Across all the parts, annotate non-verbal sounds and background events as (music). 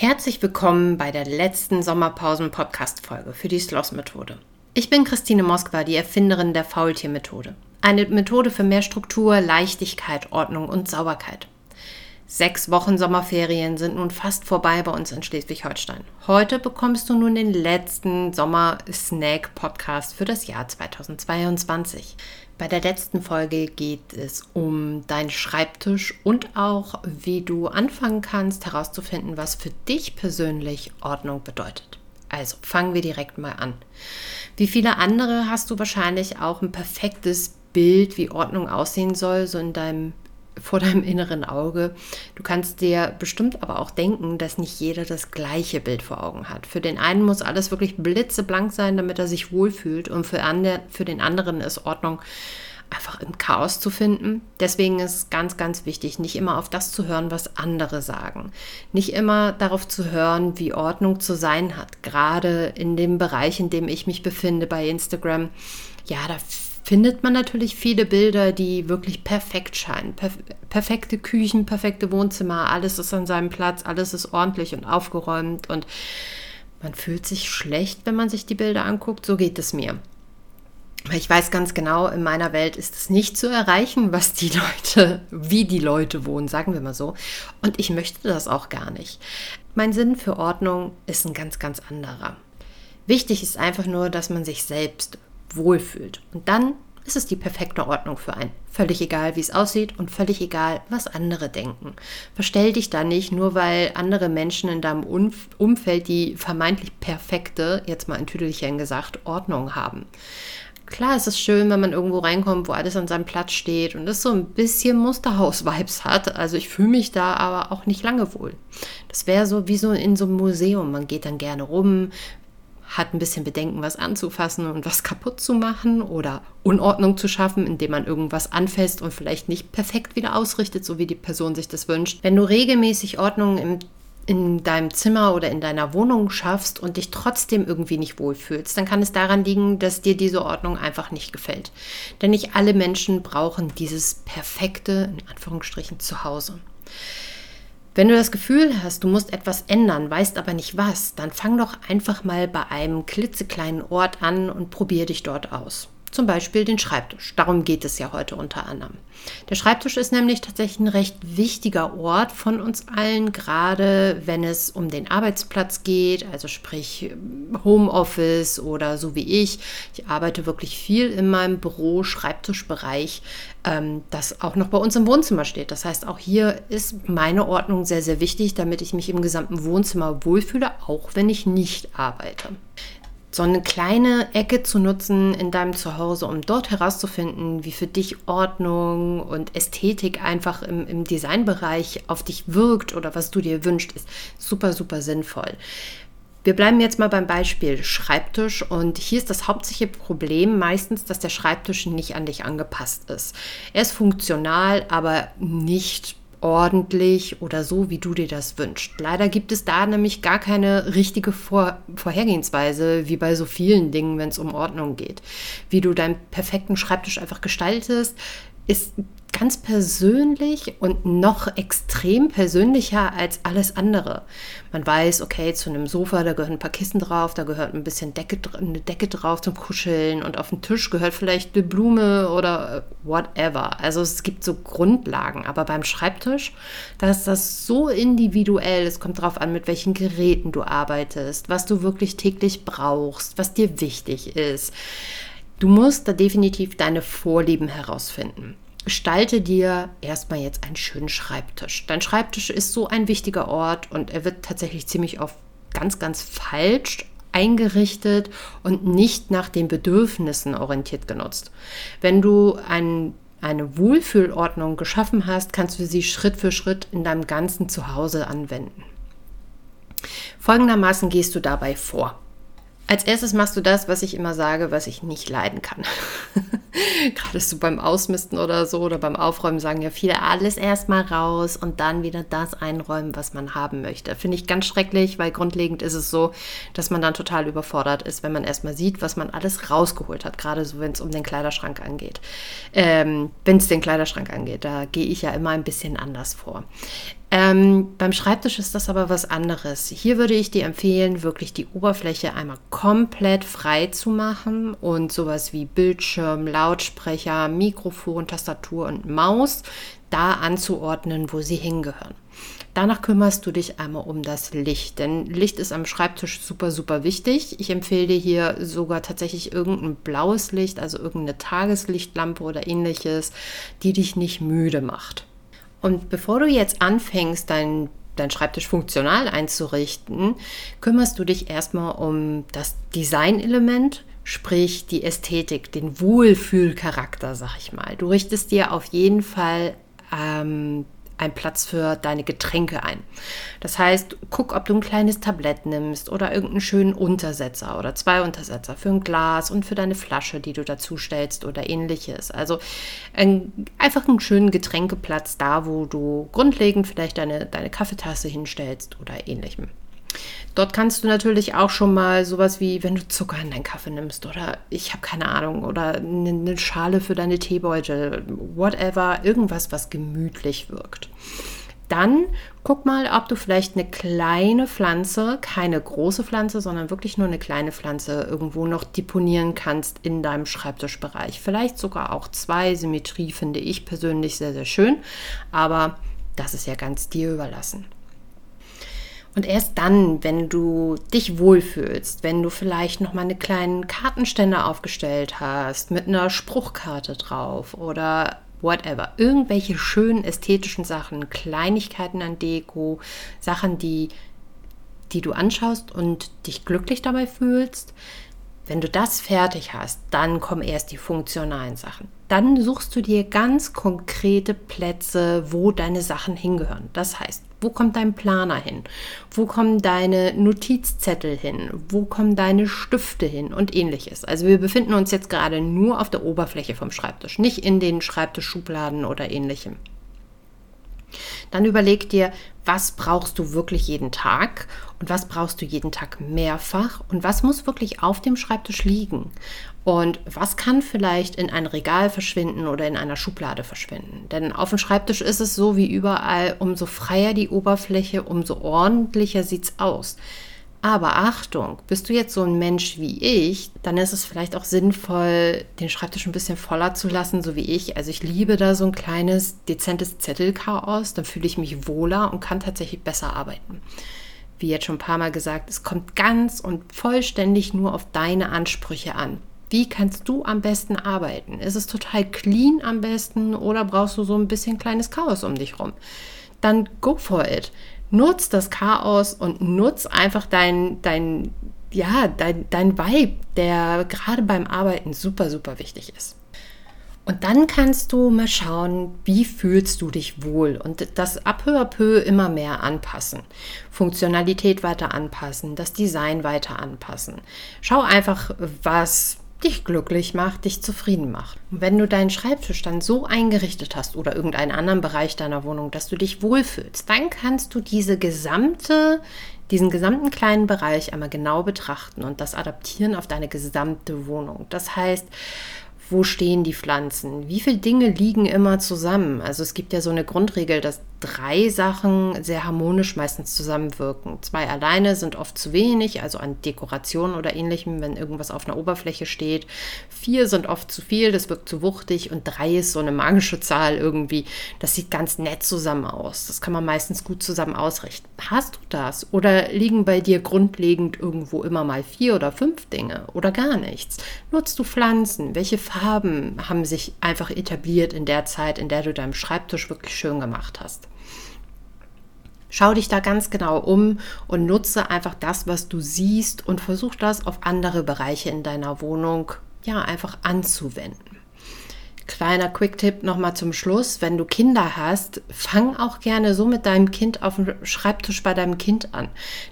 Herzlich willkommen bei der letzten Sommerpausen-Podcast-Folge für die Sloss-Methode. Ich bin Christine Moskwa, die Erfinderin der Faultier-Methode. Eine Methode für mehr Struktur, Leichtigkeit, Ordnung und Sauberkeit. Sechs Wochen Sommerferien sind nun fast vorbei bei uns in Schleswig-Holstein. Heute bekommst du nun den letzten Sommer-Snack-Podcast für das Jahr 2022. Bei der letzten Folge geht es um deinen Schreibtisch und auch, wie du anfangen kannst herauszufinden, was für dich persönlich Ordnung bedeutet. Also fangen wir direkt mal an. Wie viele andere hast du wahrscheinlich auch ein perfektes Bild, wie Ordnung aussehen soll, so in deinem vor deinem inneren Auge. Du kannst dir bestimmt aber auch denken, dass nicht jeder das gleiche Bild vor Augen hat. Für den einen muss alles wirklich blitzeblank sein, damit er sich wohlfühlt und für, andre, für den anderen ist Ordnung einfach im Chaos zu finden. Deswegen ist es ganz, ganz wichtig, nicht immer auf das zu hören, was andere sagen. Nicht immer darauf zu hören, wie Ordnung zu sein hat. Gerade in dem Bereich, in dem ich mich befinde bei Instagram. Ja, da findet man natürlich viele Bilder, die wirklich perfekt scheinen. Perf perfekte Küchen, perfekte Wohnzimmer, alles ist an seinem Platz, alles ist ordentlich und aufgeräumt und man fühlt sich schlecht, wenn man sich die Bilder anguckt. So geht es mir. Ich weiß ganz genau, in meiner Welt ist es nicht zu erreichen, was die Leute, wie die Leute wohnen, sagen wir mal so. Und ich möchte das auch gar nicht. Mein Sinn für Ordnung ist ein ganz, ganz anderer. Wichtig ist einfach nur, dass man sich selbst wohlfühlt. Und dann ist es die perfekte Ordnung für einen. Völlig egal, wie es aussieht und völlig egal, was andere denken. Verstell dich da nicht, nur weil andere Menschen in deinem Umfeld die vermeintlich perfekte, jetzt mal in Tüdelchen gesagt, Ordnung haben. Klar, es ist schön, wenn man irgendwo reinkommt, wo alles an seinem Platz steht und es so ein bisschen Musterhaus-Vibes hat. Also ich fühle mich da aber auch nicht lange wohl. Das wäre so wie so in so einem Museum. Man geht dann gerne rum, hat ein bisschen Bedenken, was anzufassen und was kaputt zu machen oder Unordnung zu schaffen, indem man irgendwas anfasst und vielleicht nicht perfekt wieder ausrichtet, so wie die Person sich das wünscht. Wenn du regelmäßig Ordnung im in deinem Zimmer oder in deiner Wohnung schaffst und dich trotzdem irgendwie nicht wohlfühlst, dann kann es daran liegen, dass dir diese Ordnung einfach nicht gefällt. Denn nicht alle Menschen brauchen dieses perfekte, in Anführungsstrichen, Zuhause. Wenn du das Gefühl hast, du musst etwas ändern, weißt aber nicht was, dann fang doch einfach mal bei einem klitzekleinen Ort an und probier dich dort aus zum Beispiel den Schreibtisch. Darum geht es ja heute unter anderem. Der Schreibtisch ist nämlich tatsächlich ein recht wichtiger Ort von uns allen, gerade wenn es um den Arbeitsplatz geht, also sprich Homeoffice oder so wie ich. Ich arbeite wirklich viel in meinem Büro, Schreibtischbereich, ähm, das auch noch bei uns im Wohnzimmer steht. Das heißt, auch hier ist meine Ordnung sehr, sehr wichtig, damit ich mich im gesamten Wohnzimmer wohlfühle, auch wenn ich nicht arbeite so eine kleine Ecke zu nutzen in deinem Zuhause, um dort herauszufinden, wie für dich Ordnung und Ästhetik einfach im, im Designbereich auf dich wirkt oder was du dir wünschst, ist super, super sinnvoll. Wir bleiben jetzt mal beim Beispiel Schreibtisch und hier ist das hauptsächliche Problem meistens, dass der Schreibtisch nicht an dich angepasst ist. Er ist funktional, aber nicht ordentlich oder so, wie du dir das wünschst. Leider gibt es da nämlich gar keine richtige Vor Vorhergehensweise, wie bei so vielen Dingen, wenn es um Ordnung geht. Wie du deinen perfekten Schreibtisch einfach gestaltest, ist ganz persönlich und noch extrem persönlicher als alles andere. Man weiß, okay, zu einem Sofa, da gehören ein paar Kissen drauf, da gehört ein bisschen Decke, eine Decke drauf zum Kuscheln und auf dem Tisch gehört vielleicht eine Blume oder whatever. Also es gibt so Grundlagen, aber beim Schreibtisch, da ist das so individuell. Es kommt darauf an, mit welchen Geräten du arbeitest, was du wirklich täglich brauchst, was dir wichtig ist. Du musst da definitiv deine Vorlieben herausfinden gestalte dir erstmal jetzt einen schönen Schreibtisch. Dein Schreibtisch ist so ein wichtiger Ort und er wird tatsächlich ziemlich oft ganz, ganz falsch eingerichtet und nicht nach den Bedürfnissen orientiert genutzt. Wenn du ein, eine Wohlfühlordnung geschaffen hast, kannst du sie Schritt für Schritt in deinem ganzen Zuhause anwenden. Folgendermaßen gehst du dabei vor. Als erstes machst du das, was ich immer sage, was ich nicht leiden kann. (laughs) Gerade so beim Ausmisten oder so oder beim Aufräumen sagen ja viele, alles erstmal raus und dann wieder das einräumen, was man haben möchte. Finde ich ganz schrecklich, weil grundlegend ist es so, dass man dann total überfordert ist, wenn man erstmal sieht, was man alles rausgeholt hat. Gerade so, wenn es um den Kleiderschrank angeht. Ähm, wenn es den Kleiderschrank angeht, da gehe ich ja immer ein bisschen anders vor. Ähm, beim Schreibtisch ist das aber was anderes. Hier würde ich dir empfehlen, wirklich die Oberfläche einmal komplett frei zu machen und sowas wie Bildschirm, Lautsprecher, Mikrofon, Tastatur und Maus da anzuordnen, wo sie hingehören. Danach kümmerst du dich einmal um das Licht, denn Licht ist am Schreibtisch super, super wichtig. Ich empfehle dir hier sogar tatsächlich irgendein blaues Licht, also irgendeine Tageslichtlampe oder ähnliches, die dich nicht müde macht. Und bevor du jetzt anfängst, dein dein Schreibtisch funktional einzurichten, kümmerst du dich erstmal um das Designelement, sprich die Ästhetik, den Wohlfühlcharakter, sag ich mal. Du richtest dir auf jeden Fall ähm, einen Platz für deine Getränke ein. Das heißt, guck, ob du ein kleines Tablett nimmst oder irgendeinen schönen Untersetzer oder zwei Untersetzer für ein Glas und für deine Flasche, die du dazu stellst oder ähnliches. Also ein, einfach einen schönen Getränkeplatz da, wo du grundlegend vielleicht deine, deine Kaffeetasse hinstellst oder ähnlichem. Dort kannst du natürlich auch schon mal sowas wie, wenn du Zucker in deinen Kaffee nimmst oder ich habe keine Ahnung oder eine, Schale für deine Teebeutel, whatever, irgendwas, was gemütlich wirkt. Dann guck mal, ob du vielleicht eine kleine Pflanze, keine große Pflanze, sondern wirklich nur eine kleine Pflanze irgendwo noch deponieren kannst in deinem Schreibtischbereich. Vielleicht sogar auch zwei. Symmetrie finde ich persönlich sehr, sehr schön, aber das ist ja ganz dir überlassen. Und erst dann, wenn du dich wohlfühlst, wenn du vielleicht noch mal eine kleinen Kartenständer aufgestellt hast mit einer Spruchkarte drauf oder whatever, irgendwelche schönen ästhetischen Sachen, Kleinigkeiten an Deko, Sachen, die die du anschaust und dich glücklich dabei fühlst, wenn du das fertig hast, dann kommen erst die funktionalen Sachen. Dann suchst du dir ganz konkrete Plätze, wo deine Sachen hingehören. Das heißt, wo kommt dein Planer hin? Wo kommen deine Notizzettel hin? Wo kommen deine Stifte hin und ähnliches? Also wir befinden uns jetzt gerade nur auf der Oberfläche vom Schreibtisch, nicht in den Schreibtischschubladen oder ähnlichem. Dann überleg dir, was brauchst du wirklich jeden Tag und was brauchst du jeden Tag mehrfach und was muss wirklich auf dem Schreibtisch liegen und was kann vielleicht in ein Regal verschwinden oder in einer Schublade verschwinden. Denn auf dem Schreibtisch ist es so wie überall, umso freier die Oberfläche, umso ordentlicher sieht es aus. Aber Achtung, bist du jetzt so ein Mensch wie ich, dann ist es vielleicht auch sinnvoll, den Schreibtisch ein bisschen voller zu lassen, so wie ich. Also ich liebe da so ein kleines, dezentes Zettelchaos, dann fühle ich mich wohler und kann tatsächlich besser arbeiten. Wie jetzt schon ein paar Mal gesagt, es kommt ganz und vollständig nur auf deine Ansprüche an. Wie kannst du am besten arbeiten? Ist es total clean am besten oder brauchst du so ein bisschen kleines Chaos um dich rum? Dann go for it nutz das Chaos und nutz einfach dein, dein, ja, dein, dein Vibe, der gerade beim Arbeiten super, super wichtig ist. Und dann kannst du mal schauen, wie fühlst du dich wohl und das à peu à peu immer mehr anpassen. Funktionalität weiter anpassen, das Design weiter anpassen. Schau einfach, was dich glücklich macht, dich zufrieden macht. Und wenn du deinen Schreibtisch dann so eingerichtet hast oder irgendeinen anderen Bereich deiner Wohnung, dass du dich wohlfühlst, dann kannst du diese gesamte, diesen gesamten kleinen Bereich einmal genau betrachten und das adaptieren auf deine gesamte Wohnung. Das heißt, wo stehen die Pflanzen? Wie viele Dinge liegen immer zusammen? Also es gibt ja so eine Grundregel, dass drei Sachen sehr harmonisch meistens zusammenwirken. Zwei alleine sind oft zu wenig, also an Dekoration oder ähnlichem, wenn irgendwas auf einer Oberfläche steht. Vier sind oft zu viel, das wirkt zu wuchtig und drei ist so eine magische Zahl irgendwie. Das sieht ganz nett zusammen aus. Das kann man meistens gut zusammen ausrichten. Hast du das? Oder liegen bei dir grundlegend irgendwo immer mal vier oder fünf Dinge oder gar nichts? Nutzt du Pflanzen? Welche Farben haben sich einfach etabliert in der Zeit, in der du deinem Schreibtisch wirklich schön gemacht hast? Schau dich da ganz genau um und nutze einfach das, was du siehst und versuch das auf andere Bereiche in deiner Wohnung ja einfach anzuwenden. Kleiner Quick-Tipp nochmal zum Schluss. Wenn du Kinder hast, fang auch gerne so mit deinem Kind auf dem Schreibtisch bei deinem Kind an.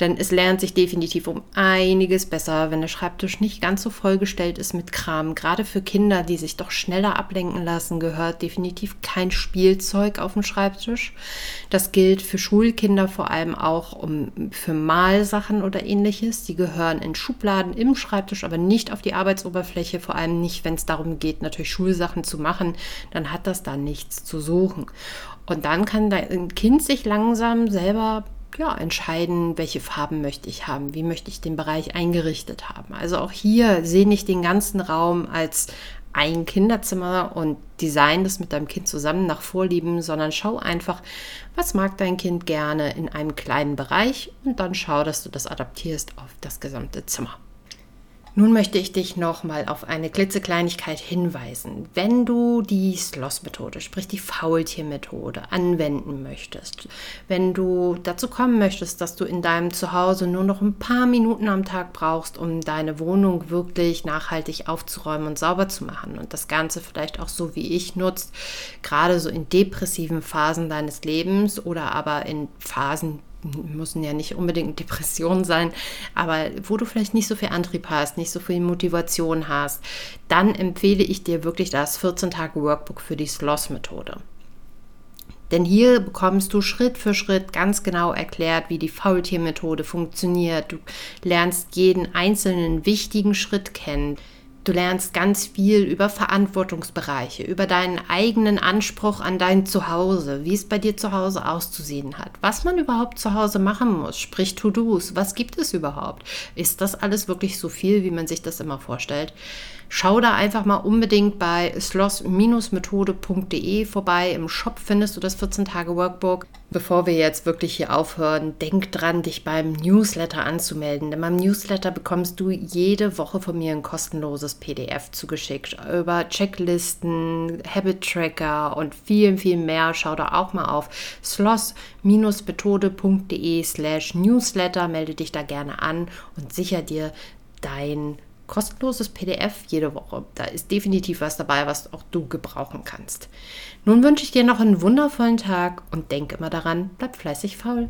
Denn es lernt sich definitiv um einiges besser, wenn der Schreibtisch nicht ganz so vollgestellt ist mit Kram. Gerade für Kinder, die sich doch schneller ablenken lassen, gehört definitiv kein Spielzeug auf dem Schreibtisch. Das gilt für Schulkinder vor allem auch um, für Malsachen oder ähnliches. Die gehören in Schubladen im Schreibtisch, aber nicht auf die Arbeitsoberfläche. Vor allem nicht, wenn es darum geht, natürlich Schulsachen zu machen, dann hat das da nichts zu suchen. Und dann kann dein Kind sich langsam selber ja, entscheiden, welche Farben möchte ich haben, wie möchte ich den Bereich eingerichtet haben. Also auch hier sehe ich den ganzen Raum als ein Kinderzimmer und design das mit deinem Kind zusammen nach Vorlieben, sondern schau einfach, was mag dein Kind gerne in einem kleinen Bereich und dann schau, dass du das adaptierst auf das gesamte Zimmer. Nun möchte ich dich nochmal auf eine klitzekleinigkeit hinweisen. Wenn du die Sloss-Methode, sprich die Faultier-Methode, anwenden möchtest, wenn du dazu kommen möchtest, dass du in deinem Zuhause nur noch ein paar Minuten am Tag brauchst, um deine Wohnung wirklich nachhaltig aufzuräumen und sauber zu machen und das Ganze vielleicht auch so wie ich nutzt, gerade so in depressiven Phasen deines Lebens oder aber in Phasen, müssen ja nicht unbedingt Depressionen sein, aber wo du vielleicht nicht so viel Antrieb hast, nicht so viel Motivation hast, dann empfehle ich dir wirklich das 14-Tage-Workbook für die Sloss-Methode. Denn hier bekommst du Schritt für Schritt ganz genau erklärt, wie die Faultier-Methode funktioniert. Du lernst jeden einzelnen wichtigen Schritt kennen. Du lernst ganz viel über Verantwortungsbereiche, über deinen eigenen Anspruch an dein Zuhause, wie es bei dir zu Hause auszusehen hat, was man überhaupt zu Hause machen muss, sprich To-Dos, was gibt es überhaupt? Ist das alles wirklich so viel, wie man sich das immer vorstellt? Schau da einfach mal unbedingt bei sloss-methode.de vorbei. Im Shop findest du das 14-Tage-Workbook. Bevor wir jetzt wirklich hier aufhören, denk dran, dich beim Newsletter anzumelden. Denn beim Newsletter bekommst du jede Woche von mir ein kostenloses PDF zugeschickt über Checklisten, Habit Tracker und viel, viel mehr. Schau da auch mal auf sloss-methode.de slash Newsletter. Melde dich da gerne an und sicher dir dein kostenloses PDF jede Woche. Da ist definitiv was dabei, was auch du gebrauchen kannst. Nun wünsche ich dir noch einen wundervollen Tag und denk immer daran, bleib fleißig faul.